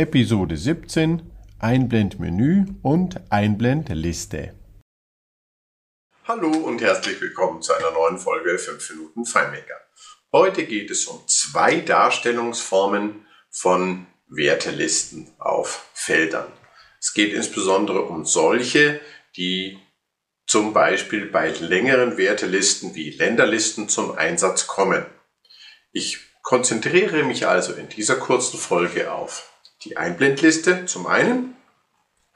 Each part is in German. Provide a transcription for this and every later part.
Episode 17 Einblendmenü und Einblendliste. Hallo und herzlich willkommen zu einer neuen Folge 5 Minuten FileMaker. Heute geht es um zwei Darstellungsformen von Wertelisten auf Feldern. Es geht insbesondere um solche, die zum Beispiel bei längeren Wertelisten wie Länderlisten zum Einsatz kommen. Ich konzentriere mich also in dieser kurzen Folge auf die Einblendliste zum einen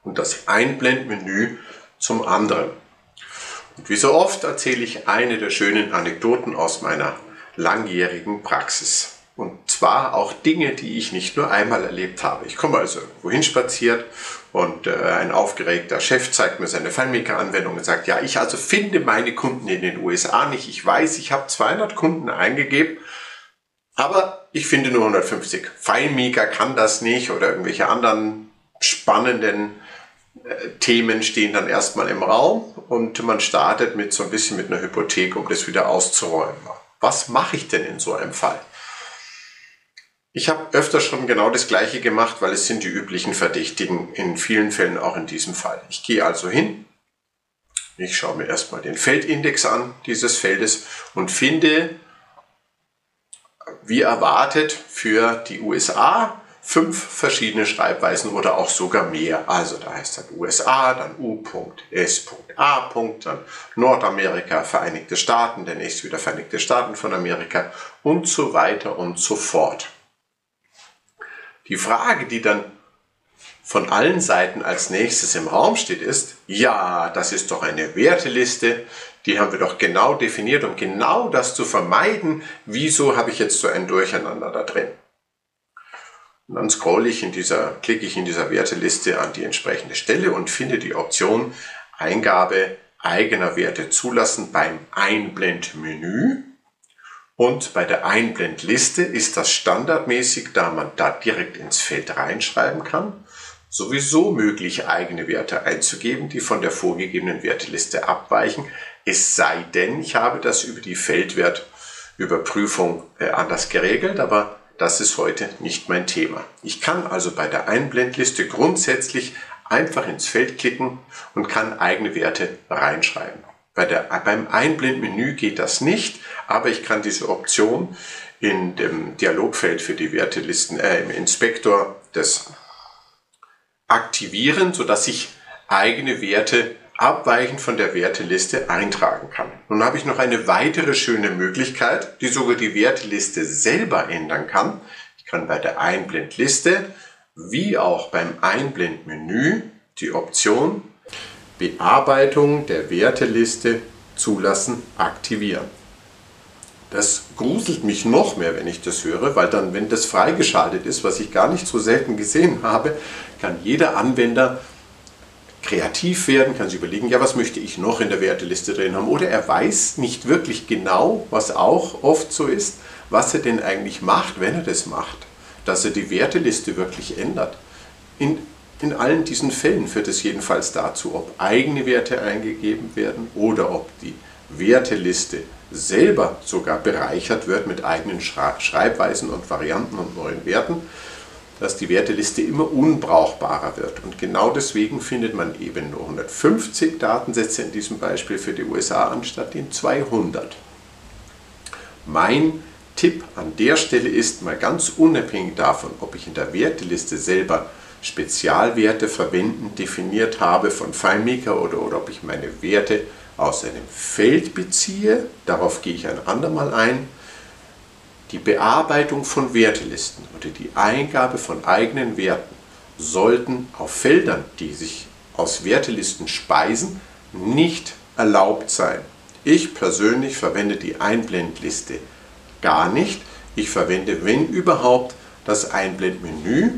und das Einblendmenü zum anderen. Und wie so oft erzähle ich eine der schönen Anekdoten aus meiner langjährigen Praxis. Und zwar auch Dinge, die ich nicht nur einmal erlebt habe. Ich komme also wohin spaziert und äh, ein aufgeregter Chef zeigt mir seine FileMaker-Anwendung und sagt, ja, ich also finde meine Kunden in den USA nicht. Ich weiß, ich habe 200 Kunden eingegeben, aber ich finde nur 150. FileMaker kann das nicht oder irgendwelche anderen spannenden äh, Themen stehen dann erstmal im Raum und man startet mit so ein bisschen mit einer Hypothek, um das wieder auszuräumen. Was mache ich denn in so einem Fall? Ich habe öfter schon genau das gleiche gemacht, weil es sind die üblichen Verdächtigen, in vielen Fällen auch in diesem Fall. Ich gehe also hin, ich schaue mir erstmal den Feldindex an dieses Feldes und finde, wie erwartet, für die USA fünf verschiedene Schreibweisen oder auch sogar mehr. Also da heißt dann USA, dann U.S.A. dann Nordamerika, Vereinigte Staaten, der nächste wieder Vereinigte Staaten von Amerika und so weiter und so fort. Die Frage, die dann von allen Seiten als nächstes im Raum steht, ist, ja, das ist doch eine Werteliste, die haben wir doch genau definiert, um genau das zu vermeiden. Wieso habe ich jetzt so ein Durcheinander da drin? Und dann scrolle ich in dieser, klicke ich in dieser Werteliste an die entsprechende Stelle und finde die Option Eingabe eigener Werte zulassen beim Einblendmenü. Und bei der Einblendliste ist das standardmäßig, da man da direkt ins Feld reinschreiben kann, sowieso möglich, eigene Werte einzugeben, die von der vorgegebenen Werteliste abweichen, es sei denn, ich habe das über die Feldwertüberprüfung äh, anders geregelt, aber das ist heute nicht mein Thema. Ich kann also bei der Einblendliste grundsätzlich einfach ins Feld klicken und kann eigene Werte reinschreiben. Bei der, beim Einblendmenü geht das nicht, aber ich kann diese Option in dem Dialogfeld für die Wertelisten, äh, im Inspektor das aktivieren, sodass ich eigene Werte abweichend von der Werteliste eintragen kann. Nun habe ich noch eine weitere schöne Möglichkeit, die sogar die Werteliste selber ändern kann. Ich kann bei der Einblendliste wie auch beim Einblendmenü die Option Bearbeitung der Werteliste zulassen aktivieren. Das gruselt mich noch mehr, wenn ich das höre, weil dann, wenn das freigeschaltet ist, was ich gar nicht so selten gesehen habe, kann jeder Anwender kreativ werden, kann sich überlegen, ja, was möchte ich noch in der Werteliste drin haben? Oder er weiß nicht wirklich genau, was auch oft so ist, was er denn eigentlich macht, wenn er das macht. Dass er die Werteliste wirklich ändert. In, in allen diesen Fällen führt es jedenfalls dazu, ob eigene Werte eingegeben werden oder ob die Werteliste selber sogar bereichert wird mit eigenen Schreibweisen und Varianten und neuen Werten dass die Werteliste immer unbrauchbarer wird. Und genau deswegen findet man eben nur 150 Datensätze in diesem Beispiel für die USA anstatt den 200. Mein Tipp an der Stelle ist mal ganz unabhängig davon, ob ich in der Werteliste selber Spezialwerte verwenden definiert habe von FileMaker oder, oder ob ich meine Werte aus einem Feld beziehe, darauf gehe ich ein andermal ein, die Bearbeitung von Wertelisten oder die Eingabe von eigenen Werten sollten auf Feldern, die sich aus Wertelisten speisen, nicht erlaubt sein. Ich persönlich verwende die Einblendliste gar nicht. Ich verwende, wenn überhaupt, das Einblendmenü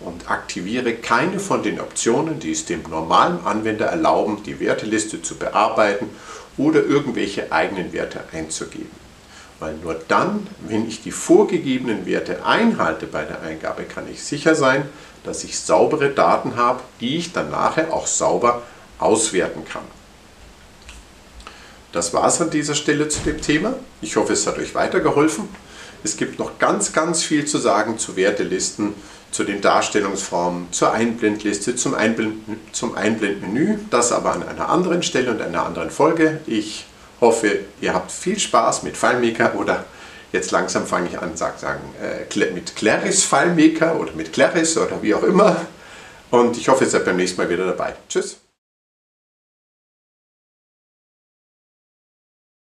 und aktiviere keine von den Optionen, die es dem normalen Anwender erlauben, die Werteliste zu bearbeiten oder irgendwelche eigenen Werte einzugeben. Weil nur dann, wenn ich die vorgegebenen Werte einhalte bei der Eingabe, kann ich sicher sein, dass ich saubere Daten habe, die ich dann nachher auch sauber auswerten kann. Das war es an dieser Stelle zu dem Thema. Ich hoffe, es hat euch weitergeholfen. Es gibt noch ganz, ganz viel zu sagen zu Wertelisten. zu den Darstellungsformen, zur Einblendliste, zum, Einblend, zum Einblendmenü. Das aber an einer anderen Stelle und einer anderen Folge. Ich hoffe, ihr habt viel Spaß mit FileMaker oder jetzt langsam fange ich an, sag, sagen, äh, mit Claris FileMaker oder mit Claris oder wie auch immer. Und ich hoffe, ihr seid beim nächsten Mal wieder dabei. Tschüss.